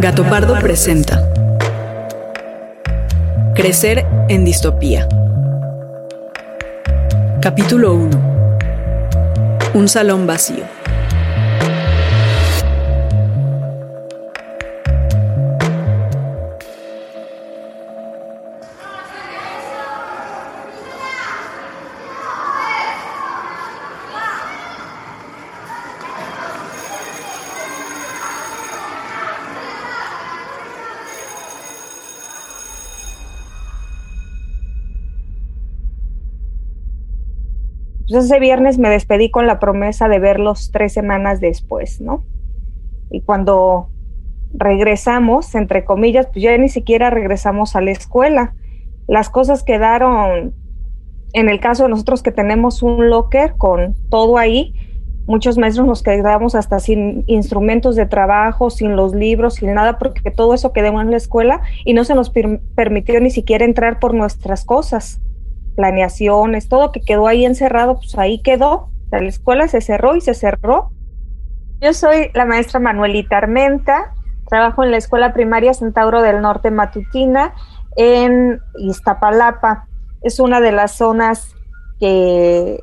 Gato Pardo presenta Crecer en distopía. Capítulo 1. Un salón vacío. Pues ese viernes me despedí con la promesa de verlos tres semanas después, ¿no? Y cuando regresamos, entre comillas, pues ya ni siquiera regresamos a la escuela. Las cosas quedaron, en el caso de nosotros que tenemos un locker con todo ahí, muchos maestros nos quedamos hasta sin instrumentos de trabajo, sin los libros, sin nada, porque todo eso quedó en la escuela y no se nos permitió ni siquiera entrar por nuestras cosas planeaciones, todo que quedó ahí encerrado, pues ahí quedó. la escuela se cerró y se cerró. Yo soy la maestra Manuelita Armenta, trabajo en la escuela primaria Centauro del Norte Matutina en Iztapalapa. Es una de las zonas que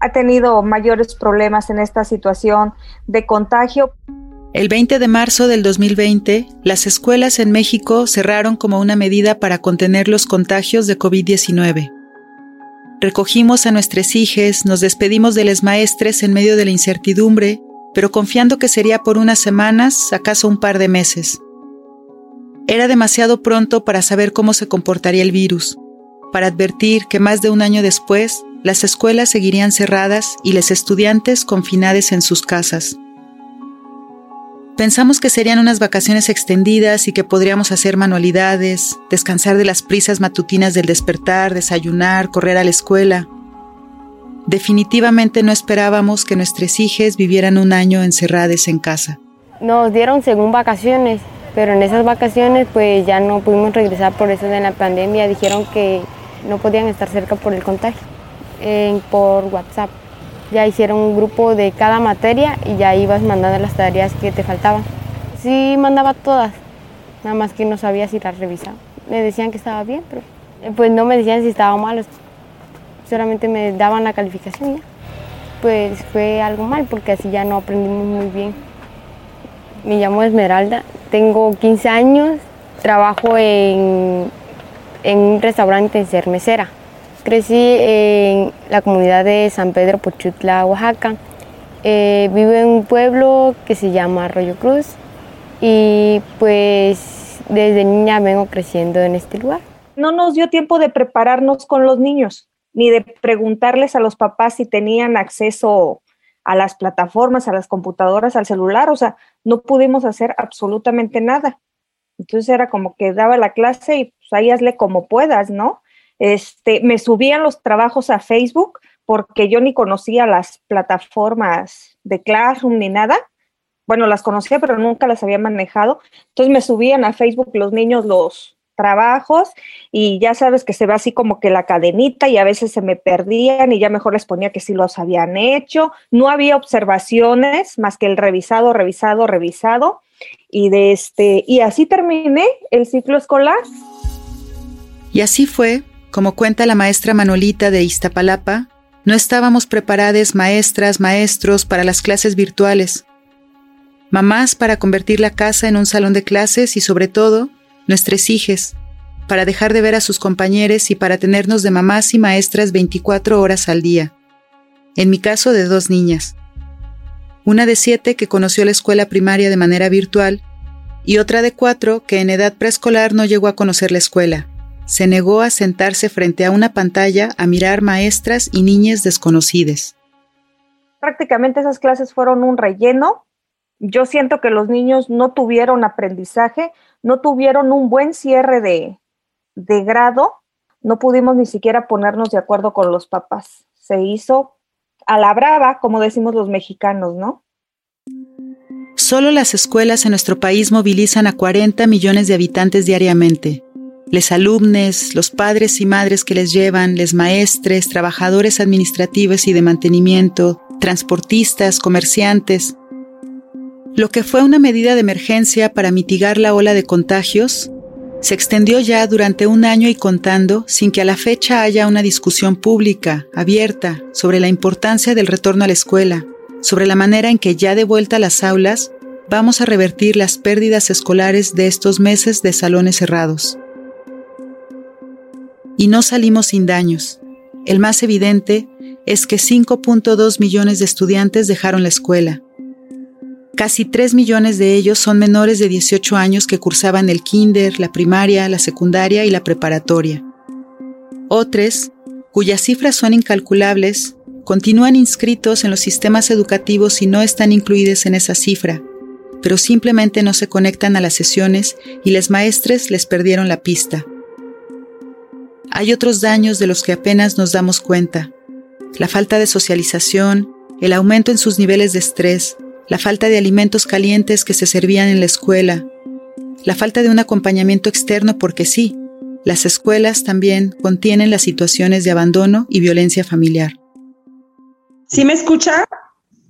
ha tenido mayores problemas en esta situación de contagio. El 20 de marzo del 2020, las escuelas en México cerraron como una medida para contener los contagios de COVID-19. Recogimos a nuestras hijas, nos despedimos de las maestres en medio de la incertidumbre, pero confiando que sería por unas semanas, acaso un par de meses. Era demasiado pronto para saber cómo se comportaría el virus, para advertir que más de un año después las escuelas seguirían cerradas y los estudiantes confinados en sus casas. Pensamos que serían unas vacaciones extendidas y que podríamos hacer manualidades, descansar de las prisas matutinas del despertar, desayunar, correr a la escuela. Definitivamente no esperábamos que nuestras hijas vivieran un año encerradas en casa. Nos dieron según vacaciones, pero en esas vacaciones pues ya no pudimos regresar por eso de la pandemia. Dijeron que no podían estar cerca por el contagio, por WhatsApp ya hicieron un grupo de cada materia y ya ibas mandando las tareas que te faltaban. Sí, mandaba todas, nada más que no sabía si las revisaba. Me decían que estaba bien, pero eh, pues no me decían si estaba mal, solamente me daban la calificación ya. Pues fue algo mal porque así ya no aprendimos muy bien. Me llamo Esmeralda, tengo 15 años, trabajo en, en un restaurante en ser mesera. Crecí en la comunidad de San Pedro Pochutla, Oaxaca. Eh, vivo en un pueblo que se llama Arroyo Cruz y pues desde niña vengo creciendo en este lugar. No nos dio tiempo de prepararnos con los niños, ni de preguntarles a los papás si tenían acceso a las plataformas, a las computadoras, al celular, o sea, no pudimos hacer absolutamente nada. Entonces era como que daba la clase y pues ahí hazle como puedas, ¿no? Este, me subían los trabajos a Facebook porque yo ni conocía las plataformas de Classroom ni nada. Bueno, las conocía, pero nunca las había manejado. Entonces me subían a Facebook los niños los trabajos y ya sabes que se ve así como que la cadenita y a veces se me perdían y ya mejor les ponía que sí los habían hecho. No había observaciones más que el revisado, revisado, revisado. Y de este, y así terminé el ciclo escolar. Y así fue como cuenta la maestra Manolita de Iztapalapa, no estábamos preparadas maestras, maestros para las clases virtuales, mamás para convertir la casa en un salón de clases y sobre todo, nuestras hijas, para dejar de ver a sus compañeros y para tenernos de mamás y maestras 24 horas al día. En mi caso, de dos niñas. Una de siete que conoció la escuela primaria de manera virtual y otra de cuatro que en edad preescolar no llegó a conocer la escuela se negó a sentarse frente a una pantalla a mirar maestras y niñas desconocidas. Prácticamente esas clases fueron un relleno. Yo siento que los niños no tuvieron aprendizaje, no tuvieron un buen cierre de, de grado, no pudimos ni siquiera ponernos de acuerdo con los papás. Se hizo a la brava, como decimos los mexicanos, ¿no? Solo las escuelas en nuestro país movilizan a 40 millones de habitantes diariamente. Les alumnes, los padres y madres que les llevan, les maestres, trabajadores administrativos y de mantenimiento, transportistas, comerciantes. Lo que fue una medida de emergencia para mitigar la ola de contagios se extendió ya durante un año y contando sin que a la fecha haya una discusión pública, abierta, sobre la importancia del retorno a la escuela, sobre la manera en que ya de vuelta a las aulas vamos a revertir las pérdidas escolares de estos meses de salones cerrados. Y no salimos sin daños. El más evidente es que 5.2 millones de estudiantes dejaron la escuela. Casi 3 millones de ellos son menores de 18 años que cursaban el kinder, la primaria, la secundaria y la preparatoria. Otros, cuyas cifras son incalculables, continúan inscritos en los sistemas educativos y no están incluidos en esa cifra, pero simplemente no se conectan a las sesiones y les maestres les perdieron la pista. Hay otros daños de los que apenas nos damos cuenta. La falta de socialización, el aumento en sus niveles de estrés, la falta de alimentos calientes que se servían en la escuela, la falta de un acompañamiento externo porque sí, las escuelas también contienen las situaciones de abandono y violencia familiar. ¿Sí me escucha?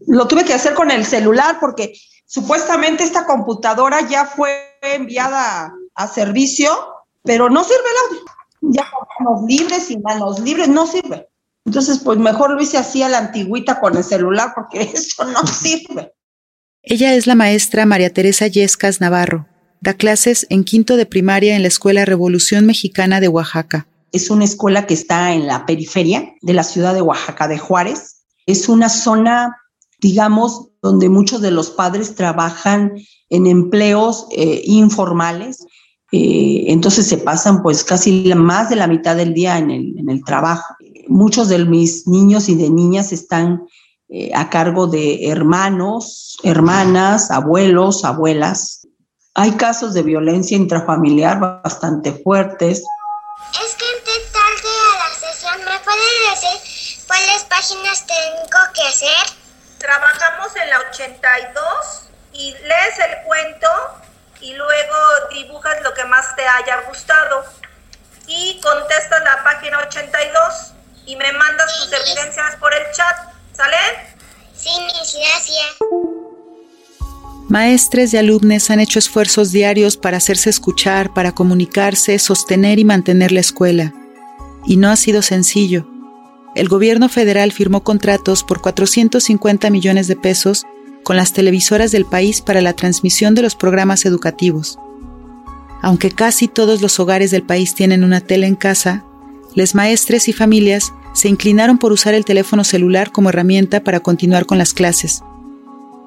Lo tuve que hacer con el celular porque supuestamente esta computadora ya fue enviada a servicio, pero no sirve el audio. Ya manos libres y manos libres no sirve. Entonces, pues mejor lo hice así a la antigüita con el celular porque eso no sirve. Ella es la maestra María Teresa Yescas Navarro. Da clases en quinto de primaria en la Escuela Revolución Mexicana de Oaxaca. Es una escuela que está en la periferia de la ciudad de Oaxaca de Juárez es una zona, digamos, donde muchos de los padres trabajan en empleos eh, informales, eh, entonces se pasan pues casi más de la mitad del día en el, trabajo. Muchos de mis niños y de niñas están eh, a cargo de hermanos, hermanas, abuelos, abuelas. Hay casos de violencia intrafamiliar bastante fuertes. Es que entré tarde a la sesión. ¿Me puede decir ¿Cuáles páginas tengo que hacer? Trabajamos en la 82 y lees el cuento y luego dibujas lo que más te haya gustado y contestas la página 82 y me mandas tus evidencias por el chat, ¿sale? Sí, mis gracias. Maestres y alumnos han hecho esfuerzos diarios para hacerse escuchar, para comunicarse, sostener y mantener la escuela. Y no ha sido sencillo el gobierno federal firmó contratos por 450 millones de pesos con las televisoras del país para la transmisión de los programas educativos. Aunque casi todos los hogares del país tienen una tele en casa, les maestres y familias se inclinaron por usar el teléfono celular como herramienta para continuar con las clases.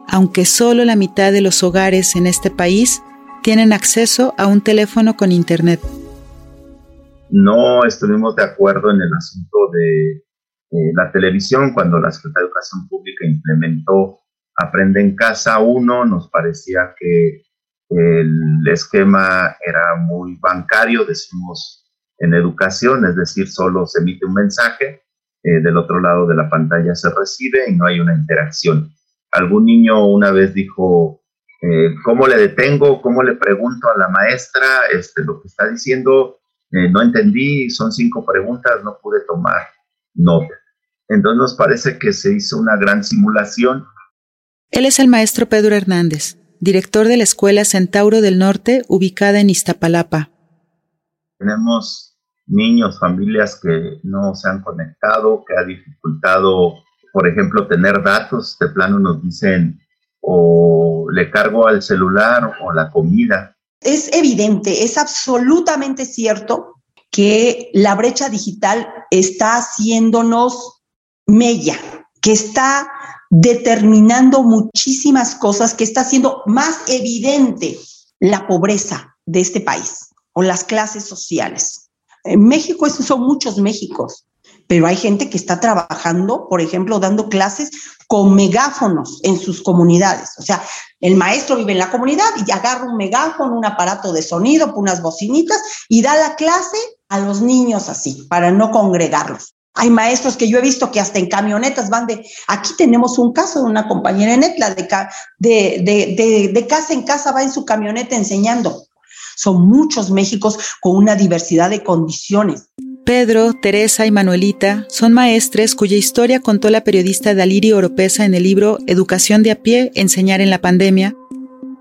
Aunque solo la mitad de los hogares en este país tienen acceso a un teléfono con Internet. No estuvimos de acuerdo en el asunto de eh, la televisión, cuando la Secretaría de Educación Pública implementó Aprende en Casa 1, nos parecía que el esquema era muy bancario, decimos en educación, es decir, solo se emite un mensaje, eh, del otro lado de la pantalla se recibe y no hay una interacción. Algún niño una vez dijo, eh, ¿cómo le detengo? ¿Cómo le pregunto a la maestra este, lo que está diciendo? no entendí, son cinco preguntas, no pude tomar nota. Entonces nos parece que se hizo una gran simulación. Él es el maestro Pedro Hernández, director de la Escuela Centauro del Norte, ubicada en Iztapalapa. Tenemos niños, familias que no se han conectado, que ha dificultado, por ejemplo, tener datos. De plano nos dicen o le cargo al celular o la comida. Es evidente, es absolutamente cierto que la brecha digital está haciéndonos mella, que está determinando muchísimas cosas, que está haciendo más evidente la pobreza de este país o las clases sociales. En México, esos son muchos Méxicos, pero hay gente que está trabajando, por ejemplo, dando clases con megáfonos en sus comunidades. O sea, el maestro vive en la comunidad y agarra un megáfono, un aparato de sonido, unas bocinitas y da la clase a los niños así, para no congregarlos. Hay maestros que yo he visto que hasta en camionetas van de, aquí tenemos un caso de una compañera en Etla, de, de, de, de casa en casa va en su camioneta enseñando. Son muchos Méxicos con una diversidad de condiciones. Pedro, Teresa y Manuelita son maestres cuya historia contó la periodista Daliri Oropesa en el libro Educación de a pie, enseñar en la pandemia.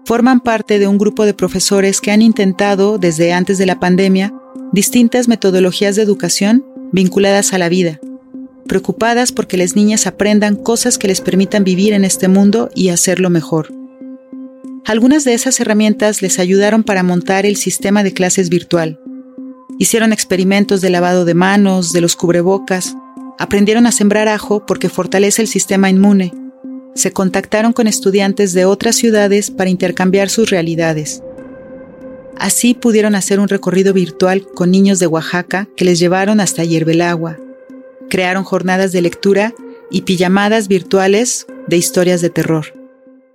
Forman parte de un grupo de profesores que han intentado, desde antes de la pandemia, distintas metodologías de educación vinculadas a la vida, preocupadas porque las niñas aprendan cosas que les permitan vivir en este mundo y hacerlo mejor. Algunas de esas herramientas les ayudaron para montar el sistema de clases virtual, Hicieron experimentos de lavado de manos, de los cubrebocas, aprendieron a sembrar ajo porque fortalece el sistema inmune. Se contactaron con estudiantes de otras ciudades para intercambiar sus realidades. Así pudieron hacer un recorrido virtual con niños de Oaxaca que les llevaron hasta Hierbelagua. Crearon jornadas de lectura y pijamadas virtuales de historias de terror.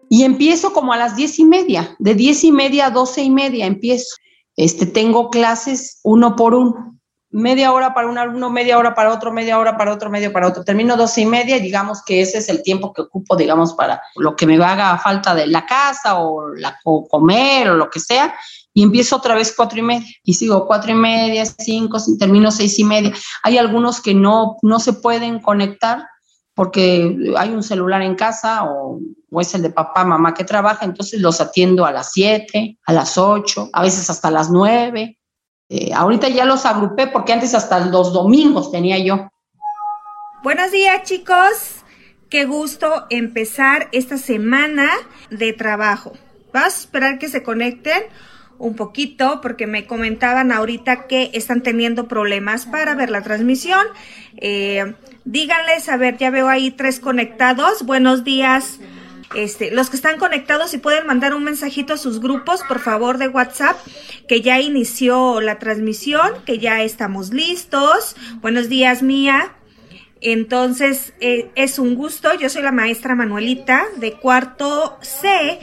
Y empiezo como a las diez y media, de diez y media a doce y media empiezo. Este, tengo clases uno por uno, media hora para un alumno, media hora para otro, media hora para otro, media para otro. Termino doce y media y digamos que ese es el tiempo que ocupo, digamos, para lo que me haga falta de la casa o, la, comer o lo que sea. Y empiezo otra vez cuatro y media y sigo cuatro y media, cinco, termino seis y media. Hay algunos que no, no se pueden conectar porque hay un celular en casa o, es el de papá, mamá que trabaja, entonces los atiendo a las 7, a las 8, a veces hasta las 9. Eh, ahorita ya los agrupé porque antes hasta los domingos tenía yo. Buenos días chicos, qué gusto empezar esta semana de trabajo. Vas a esperar que se conecten un poquito porque me comentaban ahorita que están teniendo problemas para ver la transmisión. Eh, díganles, a ver, ya veo ahí tres conectados. Buenos días. Este, los que están conectados, si pueden mandar un mensajito a sus grupos, por favor, de WhatsApp, que ya inició la transmisión, que ya estamos listos. Buenos días, Mía. Entonces, eh, es un gusto. Yo soy la maestra Manuelita de cuarto C,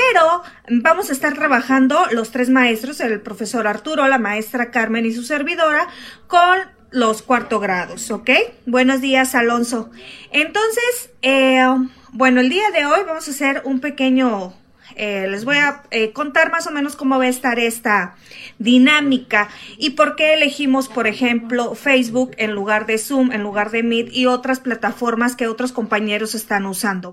pero vamos a estar trabajando los tres maestros, el profesor Arturo, la maestra Carmen y su servidora, con los cuarto grados, ¿ok? Buenos días, Alonso. Entonces, eh, bueno, el día de hoy vamos a hacer un pequeño, eh, les voy a eh, contar más o menos cómo va a estar esta dinámica y por qué elegimos, por ejemplo, Facebook en lugar de Zoom, en lugar de Meet y otras plataformas que otros compañeros están usando.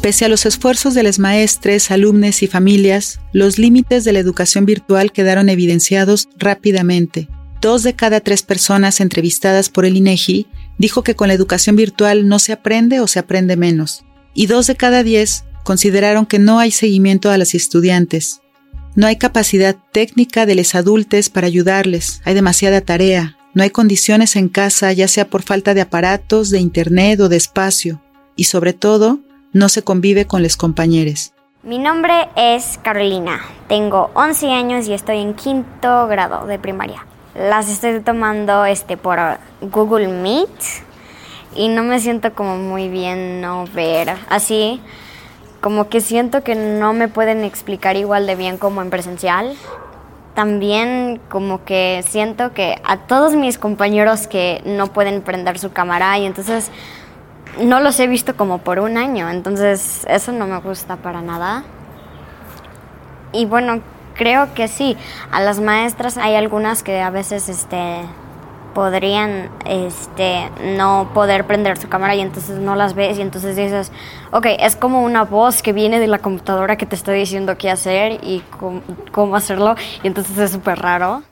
Pese a los esfuerzos de los maestres, alumnos y familias, los límites de la educación virtual quedaron evidenciados rápidamente. Dos de cada tres personas entrevistadas por el INEGI dijo que con la educación virtual no se aprende o se aprende menos. Y dos de cada diez consideraron que no hay seguimiento a los estudiantes. No hay capacidad técnica de los adultos para ayudarles, hay demasiada tarea, no hay condiciones en casa, ya sea por falta de aparatos, de internet o de espacio, y sobre todo, no se convive con los compañeros. Mi nombre es Carolina, tengo 11 años y estoy en quinto grado de primaria. Las estoy tomando este, por Google Meet y no me siento como muy bien no ver así. Como que siento que no me pueden explicar igual de bien como en presencial. También como que siento que a todos mis compañeros que no pueden prender su cámara y entonces no los he visto como por un año, entonces eso no me gusta para nada. Y bueno, creo que sí, a las maestras hay algunas que a veces este podrían este no poder prender su cámara y entonces no las ves y entonces dices, ok, es como una voz que viene de la computadora que te está diciendo qué hacer y cómo, cómo hacerlo y entonces es súper raro.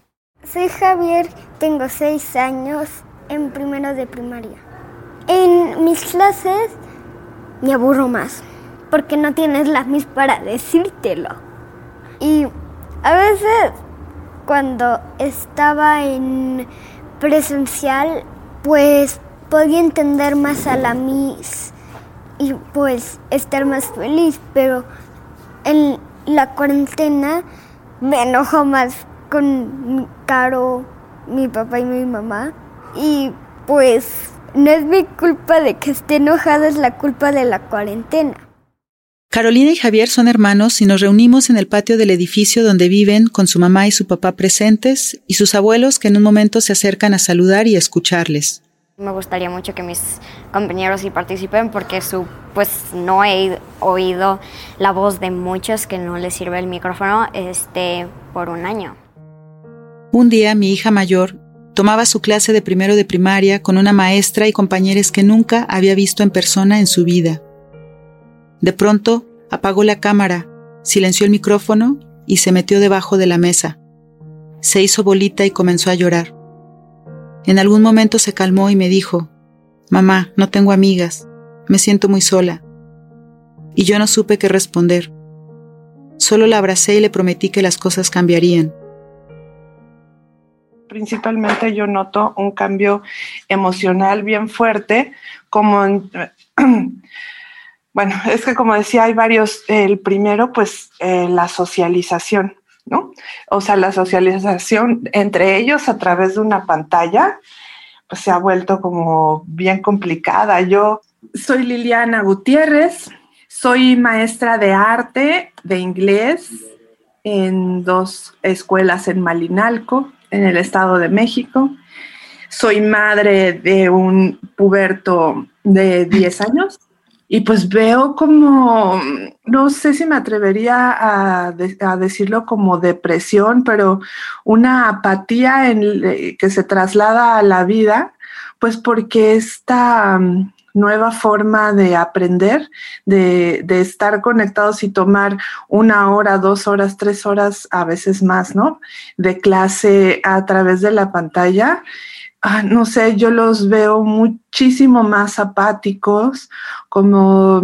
Soy Javier, tengo seis años en primero de primaria. En mis clases me aburro más porque no tienes la mis para decírtelo. Y a veces cuando estaba en presencial, pues podía entender más a la Miss y pues estar más feliz, pero en la cuarentena me enojo más con Caro mi papá y mi mamá. Y pues no es mi culpa de que esté enojada, es la culpa de la cuarentena. Carolina y Javier son hermanos y nos reunimos en el patio del edificio donde viven con su mamá y su papá presentes y sus abuelos que en un momento se acercan a saludar y a escucharles. Me gustaría mucho que mis compañeros sí participen porque su, pues no he oído la voz de muchos que no les sirve el micrófono este, por un año. Un día mi hija mayor tomaba su clase de primero de primaria con una maestra y compañeros que nunca había visto en persona en su vida. De pronto apagó la cámara, silenció el micrófono y se metió debajo de la mesa. Se hizo bolita y comenzó a llorar. En algún momento se calmó y me dijo, Mamá, no tengo amigas, me siento muy sola. Y yo no supe qué responder. Solo la abracé y le prometí que las cosas cambiarían. Principalmente yo noto un cambio emocional bien fuerte, como bueno, es que como decía, hay varios. El primero, pues eh, la socialización. ¿no? O sea, la socialización entre ellos a través de una pantalla, pues se ha vuelto como bien complicada. Yo soy Liliana Gutiérrez, soy maestra de arte, de inglés, en dos escuelas en Malinalco, en el Estado de México. Soy madre de un puberto de 10 años y pues veo como, no sé si me atrevería a, decirlo como depresión, pero una apatía eh, que se traslada a la vida, pues porque esta nueva forma de aprender, de, de, estar conectados y tomar una hora, dos horas, tres horas, a veces más, ¿no? De clase a través de la pantalla, Ah, no sé, yo los veo muchísimo más apáticos, como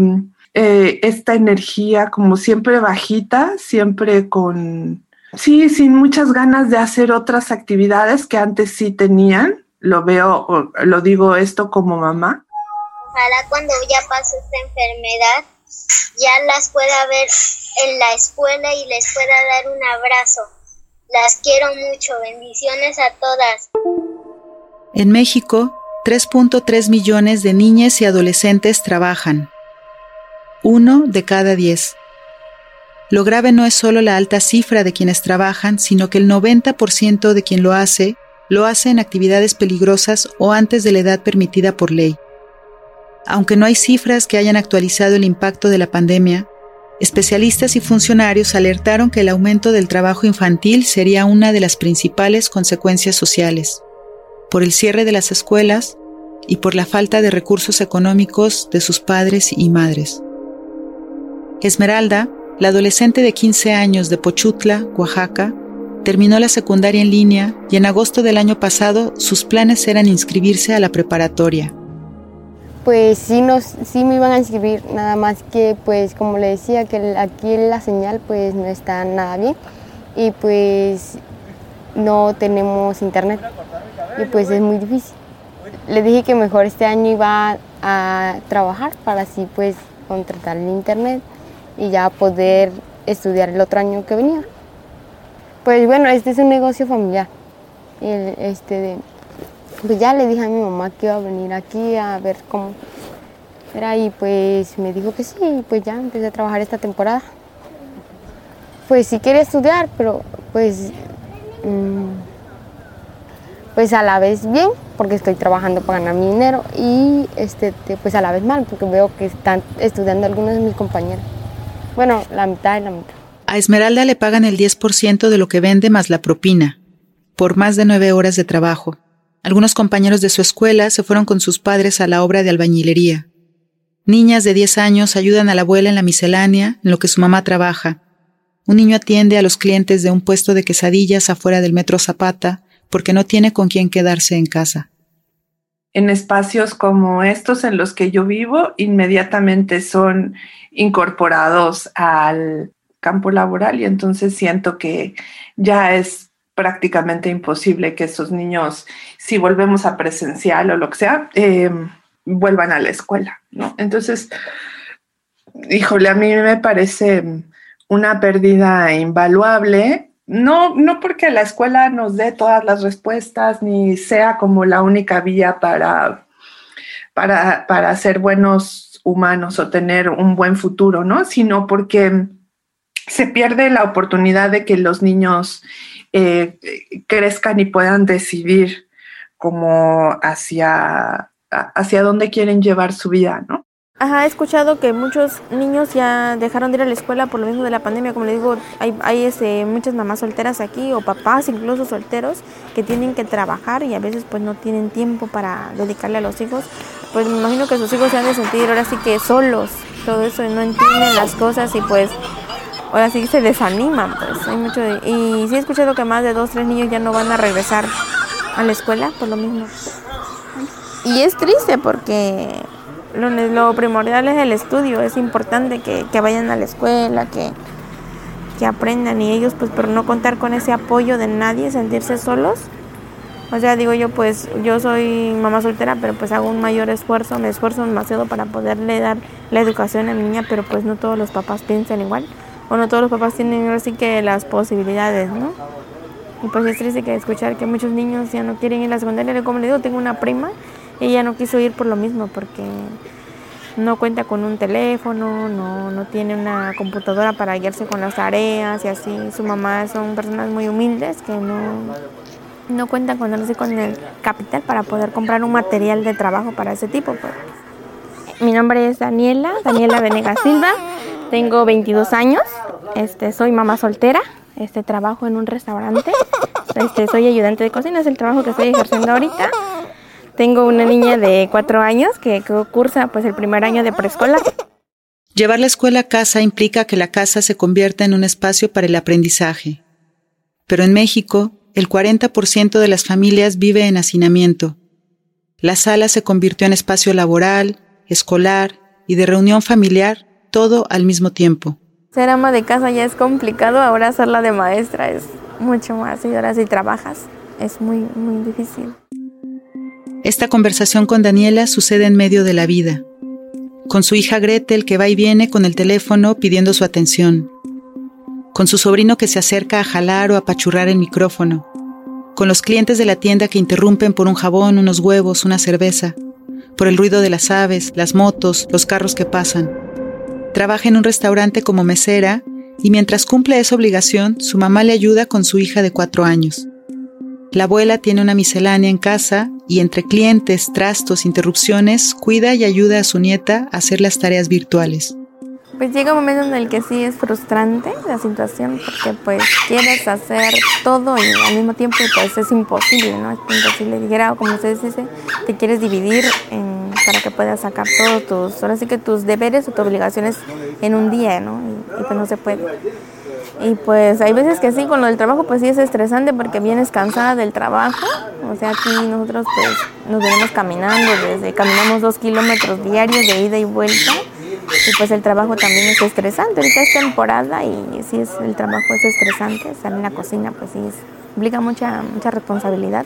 eh, esta energía, como siempre bajita, siempre con, sí, sin muchas ganas de hacer otras actividades que antes sí tenían. Lo veo, lo digo esto como mamá. Ojalá cuando ya pase esta enfermedad, ya las pueda ver en la escuela y les pueda dar un abrazo. Las quiero mucho. Bendiciones a todas. En México, 3.3 millones de niñas y adolescentes trabajan. Uno de cada diez. Lo grave no es solo la alta cifra de quienes trabajan, sino que el 90% de quien lo hace, lo hace en actividades peligrosas o antes de la edad permitida por ley. Aunque no hay cifras que hayan actualizado el impacto de la pandemia, especialistas y funcionarios alertaron que el aumento del trabajo infantil sería una de las principales consecuencias sociales por el cierre de las escuelas y por la falta de recursos económicos de sus padres y madres. Esmeralda, la adolescente de 15 años de Pochutla, Oaxaca, terminó la secundaria en línea y en agosto del año pasado sus planes eran inscribirse a la preparatoria. Pues sí, nos, sí me iban a inscribir, nada más que pues como le decía que aquí la señal pues no está nada bien y pues no tenemos internet y pues es muy difícil. Le dije que mejor este año iba a trabajar para así pues contratar el internet y ya poder estudiar el otro año que venía. Pues bueno, este es un negocio familiar. Este pues ya le dije a mi mamá que iba a venir aquí a ver cómo era y pues me dijo que sí, pues ya empecé a trabajar esta temporada. Pues sí quería estudiar, pero pues mm, pues a la vez bien, porque estoy trabajando para ganar mi dinero y este, pues a la vez mal, porque veo que están estudiando algunos de mis compañeros. Bueno, la mitad y la mitad. A Esmeralda le pagan el 10% de lo que vende más la propina, por más de nueve horas de trabajo. Algunos compañeros de su escuela se fueron con sus padres a la obra de albañilería. Niñas de 10 años ayudan a la abuela en la miscelánea, en lo que su mamá trabaja. Un niño atiende a los clientes de un puesto de quesadillas afuera del metro Zapata, porque no tiene con quién quedarse en casa. En espacios como estos en los que yo vivo, inmediatamente son incorporados al campo laboral y entonces siento que ya es prácticamente imposible que estos niños, si volvemos a presencial o lo que sea, em, vuelvan a la escuela, ¿no? Entonces, híjole, a mí me parece una pérdida invaluable no, no porque la escuela nos dé todas las respuestas ni sea como la única vía para, para, para ser buenos humanos o tener un buen futuro, ¿no? Sino porque se pierde la oportunidad de que los niños eh, crezcan y puedan decidir como hacia, hacia dónde quieren llevar su vida, ¿no? Ajá, he escuchado que muchos niños ya dejaron de ir a la escuela por lo mismo de la pandemia. Como le digo, hay, hay este, muchas mamás solteras aquí o papás incluso solteros que tienen que trabajar y a veces pues no tienen tiempo para dedicarle a los hijos. Pues me imagino que sus hijos se han de sentir ahora sí que solos, todo eso, y no entienden las cosas y pues ahora sí se desaniman. Pues hay mucho y sí he escuchado que más de dos, tres niños ya no van a regresar a la escuela por lo mismo. Y es triste porque lo, primordial es el estudio, es importante que, vayan a la escuela, que, que, aprendan y ellos pues por no contar con ese apoyo de nadie, sentirse solos. O sea, digo yo pues yo soy mamá soltera, pero pues hago un mayor esfuerzo, me esfuerzo demasiado para poderle dar la educación a mi niña, pero pues no todos los papás piensan igual, o no todos los papás tienen así que las posibilidades, ¿no? Y pues es triste que escuchar que muchos niños ya no quieren ir a la secundaria, como le digo, tengo una prima ella no quiso ir por lo mismo, porque no cuenta con un teléfono, no, no tiene una computadora para guiarse con las tareas y así. Su mamá son personas muy humildes que no, no cuentan con, con el capital para poder comprar un material de trabajo para ese tipo. Pues. Mi nombre es Daniela, Daniela Venegas Silva, tengo 22 años, este, soy mamá soltera, este, trabajo en un restaurante, este, soy ayudante de cocina, es el trabajo que estoy ejerciendo ahorita. Tengo una niña de cuatro años que cursa pues el primer año de preescolar. Llevar la escuela a casa implica que la casa se convierta en un espacio para el aprendizaje. Pero en México, el 40% de las familias vive en hacinamiento. La sala se convirtió en espacio laboral, escolar y de reunión familiar, todo al mismo tiempo. Ser ama de casa ya es complicado, ahora ser la de maestra es mucho más. Y ahora si trabajas es muy, muy difícil. Esta conversación con Daniela sucede en medio de la vida, con su hija Gretel que va y viene con el teléfono pidiendo su atención, con su sobrino que se acerca a jalar o apachurrar el micrófono, con los clientes de la tienda que interrumpen por un jabón, unos huevos, una cerveza, por el ruido de las aves, las motos, los carros que pasan. Trabaja en un restaurante como mesera y mientras cumple esa obligación, su mamá le ayuda con su hija de cuatro años. La abuela tiene una miscelánea en casa y entre clientes, trastos, interrupciones, cuida y ayuda a su nieta a hacer las tareas virtuales. Pues llega un momento en el que sí es frustrante la situación porque pues quieres hacer todo y al mismo tiempo pues es imposible, ¿no? Es imposible. Dijera, como ustedes dicen, te quieres dividir para que puedas sacar todos tus, ahora sí que tus deberes o tus obligaciones en un día, ¿no? y pues no se puede. Y pues hay veces que sí, con lo del trabajo pues sí es estresante porque vienes cansada del trabajo. O sea, aquí nosotros pues nos venimos caminando, desde caminamos dos kilómetros diarios de ida y vuelta. Y pues el trabajo también es estresante. Ahorita es temporada y sí es, el trabajo es estresante. Estar en la cocina pues sí implica mucha, mucha responsabilidad.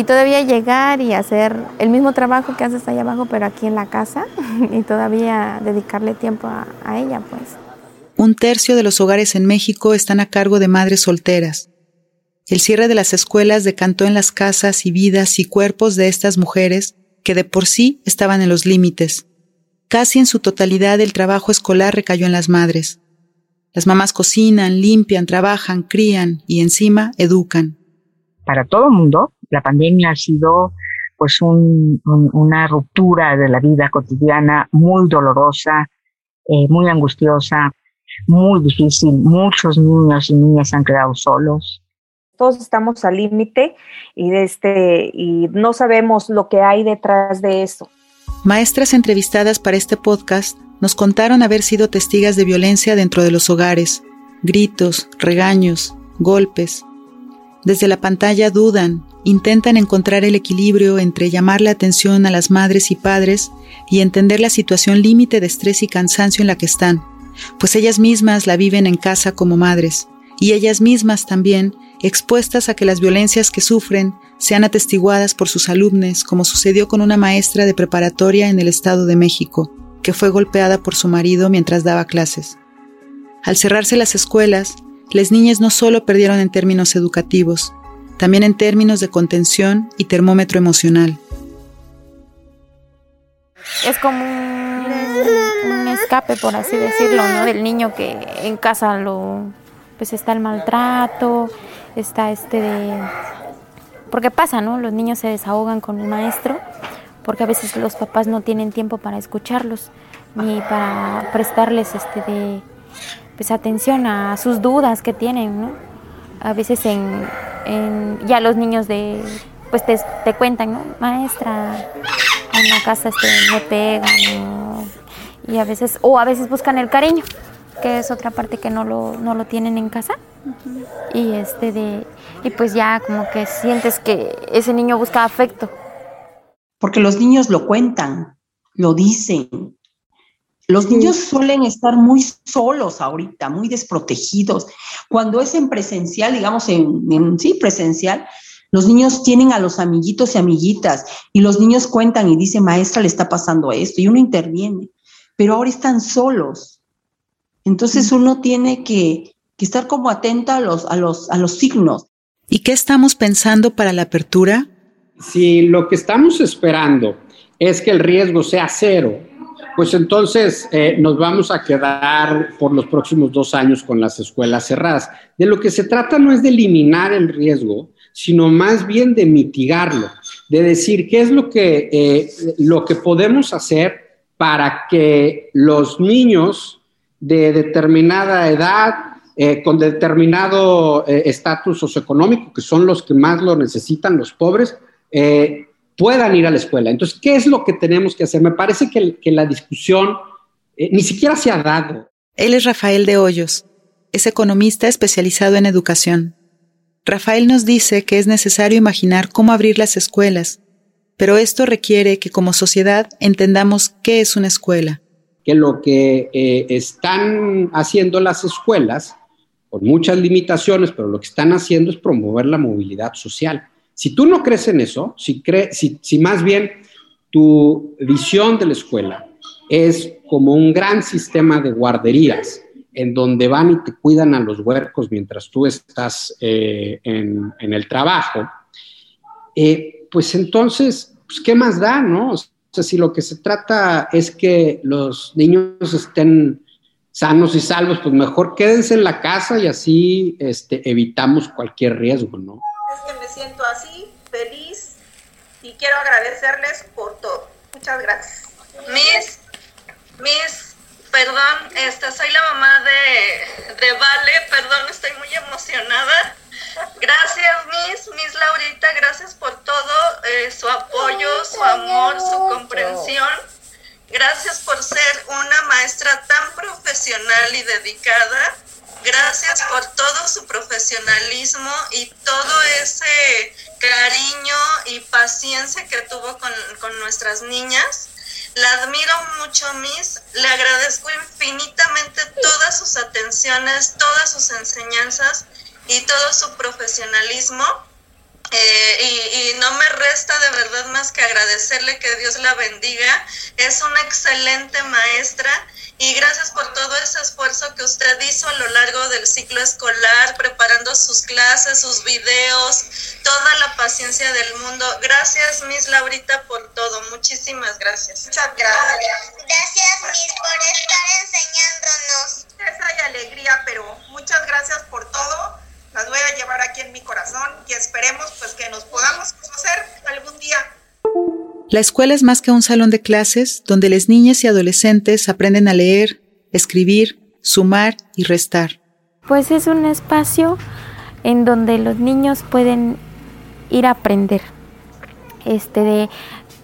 Y todavía llegar y hacer el mismo trabajo que haces allá abajo, pero aquí en la casa, y todavía dedicarle tiempo a, a ella, pues un tercio de los hogares en México están a cargo de madres solteras. El cierre de las escuelas decantó en las casas y vidas y cuerpos de estas mujeres que de por sí estaban en los límites. Casi en su totalidad el trabajo escolar recayó en las madres. Las mamás cocinan, limpian, trabajan, crían y encima educan. Para todo el mundo, la pandemia ha sido pues una ruptura de la vida cotidiana muy dolorosa, eh, muy angustiosa, muy difícil. Muchos niños y niñas han quedado solos. Todos estamos al límite y, este, y no sabemos lo que hay detrás de eso. Maestras entrevistadas para este podcast nos contaron haber sido testigas de violencia dentro de los hogares, gritos, regaños, golpes. Desde la pantalla dudan, intentan encontrar el equilibrio entre llamar la atención a las madres y padres y entender la situación límite de estrés y cansancio en la que están pues ellas mismas la viven en casa como madres, y ellas mismas también expuestas a que las violencias que sufren sean atestiguadas por sus alumnos, como sucedió con una maestra de preparatoria en el Estado de México, que fue golpeada por su marido mientras daba clases. Al cerrarse las escuelas, las niñas no solo perdieron en términos educativos, también en términos de contención y termómetro emocional. Es como un, escape, por así decirlo, ¿no? Del niño que en casa lo, pues está el maltrato, está este de... Porque pasa, ¿no? Los niños se desahogan con el maestro, porque a veces los papás no tienen tiempo para escucharlos, ni para prestarles este de, pues, atención a sus dudas que tienen, ¿no? A veces en, ya los niños de, pues te, te cuentan, ¿no? Maestra, en la casa este, me pegan y a veces, o a veces buscan el cariño, que es otra parte que no lo, no lo tienen en casa. Y este de, y pues ya como que sientes que ese niño busca afecto. Porque los niños lo cuentan, lo dicen. Los niños suelen estar muy solos ahorita, muy desprotegidos. Cuando es en presencial, digamos en, en sí, presencial, los niños tienen a los amiguitos y amiguitas y los niños cuentan y dicen, maestra, le está pasando esto y uno interviene, pero ahora están solos. Entonces uno tiene que, estar como atenta a los, a, los, a los signos. ¿Y qué estamos pensando para la apertura? Si lo que estamos esperando es que el riesgo sea cero, pues entonces eh, nos vamos a quedar por los próximos dos años con las escuelas cerradas. De lo que se trata no es de eliminar el riesgo, sino más bien de mitigarlo, de decir qué es lo que, eh, lo que podemos hacer para que los niños de determinada edad, eh, con determinado eh, estatus socioeconómico, que son los que más lo necesitan, los pobres, puedan ir a la escuela. Entonces, ¿qué es lo que tenemos que hacer? Me parece que, que la discusión ni siquiera se ha dado. Él es Rafael de Hoyos, es economista especializado en educación. Rafael nos dice que es necesario imaginar cómo abrir las escuelas, pero esto requiere que como sociedad entendamos qué es una escuela. Que lo que eh, están haciendo las escuelas, con muchas limitaciones, pero lo que están haciendo es promover la movilidad social. Si tú no crees en eso, si, más bien tu visión de la escuela es como un gran sistema de guarderías, en donde van y te cuidan a los huercos mientras tú estás eh, en, el trabajo, eh, pues entonces, pues, ¿qué más da, no? O sea, si lo que se trata es que los niños estén sanos y salvos, pues mejor quédense en la casa y así este, evitamos cualquier riesgo, ¿no? Es que me siento así, feliz, y quiero agradecerles por todo. Muchas gracias. Miss, Miss Perdón, esta, soy la mamá de, de Vale, perdón, estoy muy emocionada. Gracias, Miss, Miss Laurita, gracias por todo, eh, su apoyo, su amor, su comprensión. Gracias por ser una maestra tan profesional y dedicada. Gracias por todo su profesionalismo y todo ese cariño y paciencia que tuvo con, con nuestras niñas. La admiro mucho, Miss. Le agradezco infinitamente todas sus atenciones, todas sus enseñanzas y todo su profesionalismo. Eh, y, no me resta de verdad más que agradecerle que Dios la bendiga. Es una excelente maestra y gracias por todo ese esfuerzo que usted hizo a lo largo del ciclo escolar, preparando sus clases, sus videos, toda la paciencia del mundo. Gracias, Miss Laurita, por todo. Muchísimas gracias. Muchas gracias. Gracias, Miss, por estar enseñándonos. Es hay alegría, pero muchas gracias por todo las voy a llevar aquí en mi corazón y esperemos pues que nos podamos conocer algún día. La escuela es más que un salón de clases donde las niñas y adolescentes aprenden a leer, escribir, sumar y restar. Pues es un espacio en donde los niños pueden ir a aprender, este de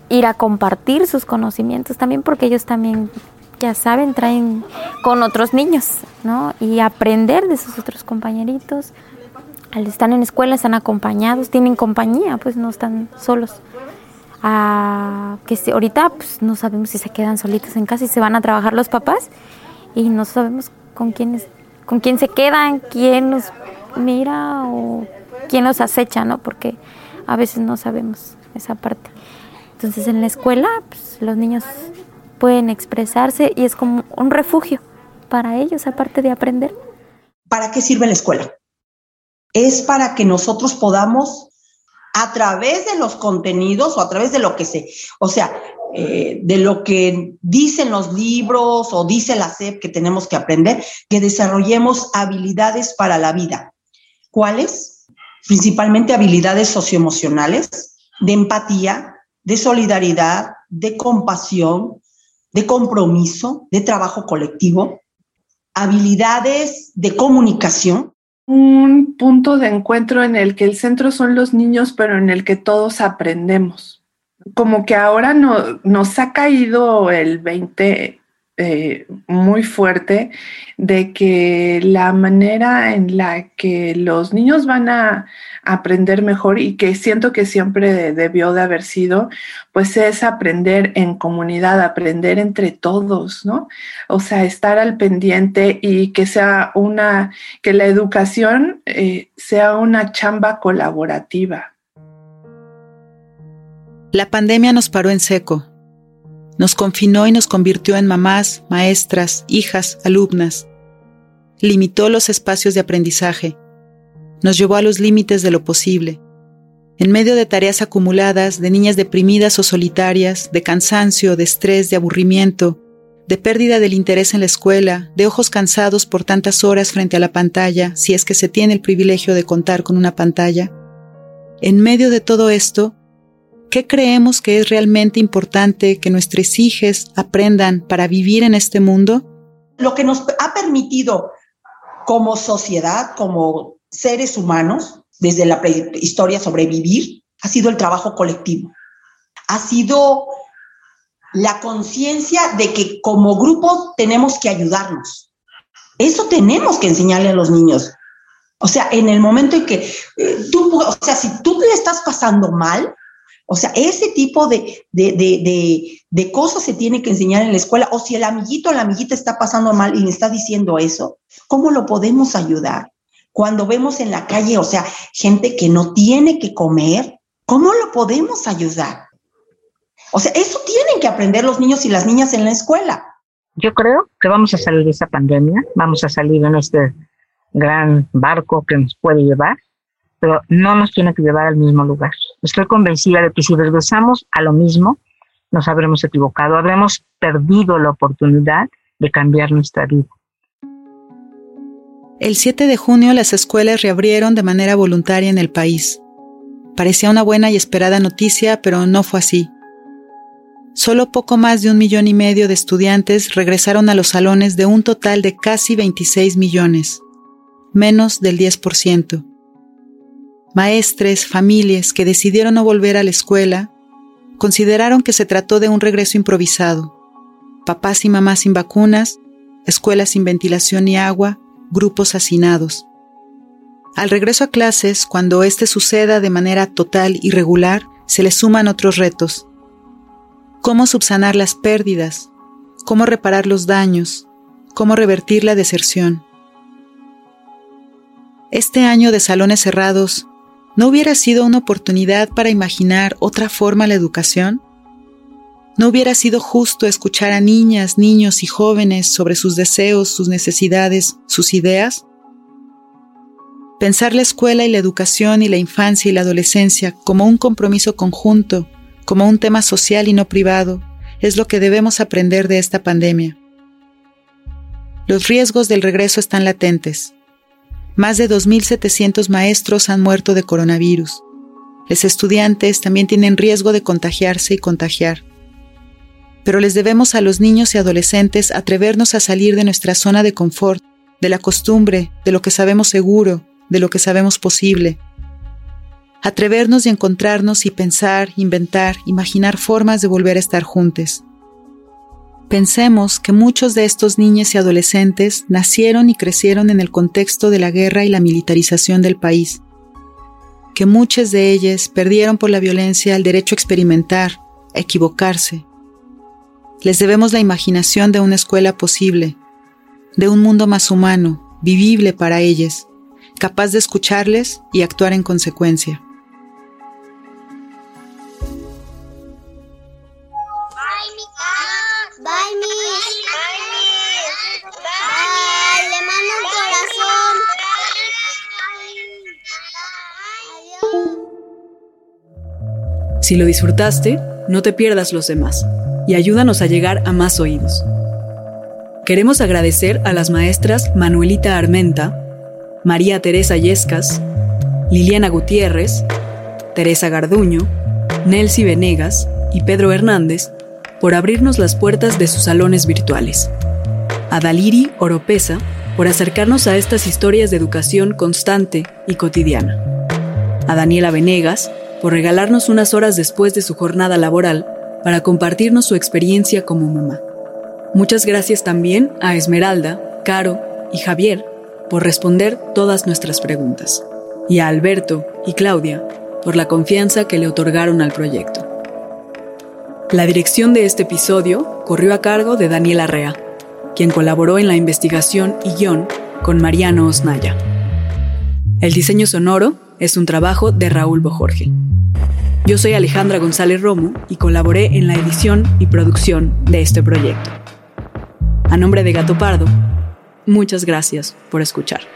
ir a compartir sus conocimientos también porque ellos también ya saben, traen con otros niños, ¿no? Y aprender de sus otros compañeritos, al en escuela están acompañados, tienen compañía, pues no están solos. Ah, que ahorita pues, no sabemos si se quedan solitos en casa y se van a trabajar los papás y no sabemos con quién, con quién se quedan, quién los mira o quién los acecha, ¿no? Porque a veces no sabemos esa parte. Entonces en la escuela pues, los niños pueden expresarse y es como un refugio para ellos, aparte de aprender. ¿para qué sirve la escuela? Es para que nosotros podamos, a través de los contenidos o a través de lo que se, o sea, eh, de lo que dicen los libros o dice la SEP que tenemos que aprender, que desarrollemos habilidades para la vida. ¿Cuáles? Principalmente habilidades socioemocionales, de empatía, de solidaridad, de compasión, de compromiso, de trabajo colectivo, habilidades de comunicación. Un punto de encuentro en el que el centro son los niños, pero en el que todos aprendemos. Como que ahora no, nos ha caído el 20 eh, muy fuerte de que la manera en la que los niños van a aprender mejor y que siento que siempre debió de haber sido, pues es aprender en comunidad, aprender entre todos, ¿no? O sea, estar al pendiente y que sea una, que la educación eh, sea una chamba colaborativa. La pandemia nos paró en seco nos confinó y nos convirtió en mamás, maestras, hijas, alumnas. Limitó los espacios de aprendizaje. Nos llevó a los límites de lo posible. En medio de tareas acumuladas, de niñas deprimidas o solitarias, de cansancio, de estrés, de aburrimiento, de pérdida del interés en la escuela, de ojos cansados por tantas horas frente a la pantalla, si es que se tiene el privilegio de contar con una pantalla, en medio de todo esto, ¿Qué creemos que es realmente importante que nuestros hijos aprendan para vivir en este mundo? Lo que nos ha permitido como sociedad, como seres humanos, desde la prehistoria sobrevivir, ha sido el trabajo colectivo. Ha sido la conciencia de que como grupo tenemos que ayudarnos. Eso tenemos que enseñarle a los niños. O sea, en el momento en que eh, tú, o sea, si tú le estás pasando mal, o sea, ese tipo de, de, cosas se tiene que enseñar en la escuela. O si el amiguito o la amiguita está pasando mal y le está diciendo eso, ¿cómo lo podemos ayudar? Cuando vemos en la calle, o sea, gente que no tiene que comer, ¿cómo lo podemos ayudar? O sea, eso tienen que aprender los niños y las niñas en la escuela. Yo creo que vamos a salir de esta pandemia, vamos a salir en este gran barco que nos puede llevar pero no nos tiene que llevar al mismo lugar. Estoy convencida de que si regresamos a lo mismo, nos habremos equivocado, habremos perdido la oportunidad de cambiar nuestra vida. El 7 de junio las escuelas reabrieron de manera voluntaria en el país. Parecía una buena y esperada noticia, pero no fue así. Solo poco más de un millón y medio de estudiantes regresaron a los salones de un total de casi 26 millones, menos del 10% maestres, familias que decidieron no volver a la escuela, consideraron que se trató de un regreso improvisado. Papás y mamás sin vacunas, escuelas sin ventilación ni agua, grupos hacinados. Al regreso a clases, cuando éste suceda de manera total y regular, se le suman otros retos. Cómo subsanar las pérdidas, cómo reparar los daños, cómo revertir la deserción. Este año de salones cerrados ¿No hubiera sido una oportunidad para imaginar otra forma la educación? ¿No hubiera sido justo escuchar a niñas, niños y jóvenes sobre sus deseos, sus necesidades, sus ideas? Pensar la escuela y la educación y la infancia y la adolescencia como un compromiso conjunto, como un tema social y no privado, es lo que debemos aprender de esta pandemia. Los riesgos del regreso están latentes. Más de 2.700 maestros han muerto de coronavirus. Los estudiantes también tienen riesgo de contagiarse y contagiar. Pero les debemos a los niños y adolescentes atrevernos a salir de nuestra zona de confort, de la costumbre, de lo que sabemos seguro, de lo que sabemos posible. Atrevernos y encontrarnos y pensar, inventar, imaginar formas de volver a estar juntos. Pensemos que muchos de estos niños y adolescentes nacieron y crecieron en el contexto de la guerra y la militarización del país, que muchos de ellos perdieron por la violencia el derecho a experimentar, a equivocarse. Les debemos la imaginación de una escuela posible, de un mundo más humano, vivible para ellos, capaz de escucharles y actuar en consecuencia. Bye, Miss. Bye, Bye. Bye. Le mando un corazón. Si lo disfrutaste, no te pierdas los demás y ayúdanos a llegar a más oídos. Queremos agradecer a las maestras Manuelita Armenta, María Teresa Yescas, Liliana Gutiérrez, Teresa Garduño, Nelcy Venegas y Pedro Hernández por abrirnos las puertas de sus salones virtuales. A Daliri Oropesa por acercarnos a estas historias de educación constante y cotidiana. A Daniela Venegas por regalarnos unas horas después de su jornada laboral para compartirnos su experiencia como mamá. Muchas gracias también a Esmeralda, Caro y Javier por responder todas nuestras preguntas. Y a Alberto y Claudia por la confianza que le otorgaron al proyecto. La dirección de este episodio corrió a cargo de Daniela Arrea, quien colaboró en la investigación y guion con Mariano Osnaya. El diseño sonoro es un trabajo de Raúl Bojorge. Yo soy Alejandra González Romo y colaboré en la edición y producción de este proyecto. A nombre de Gato Pardo, muchas gracias por escuchar.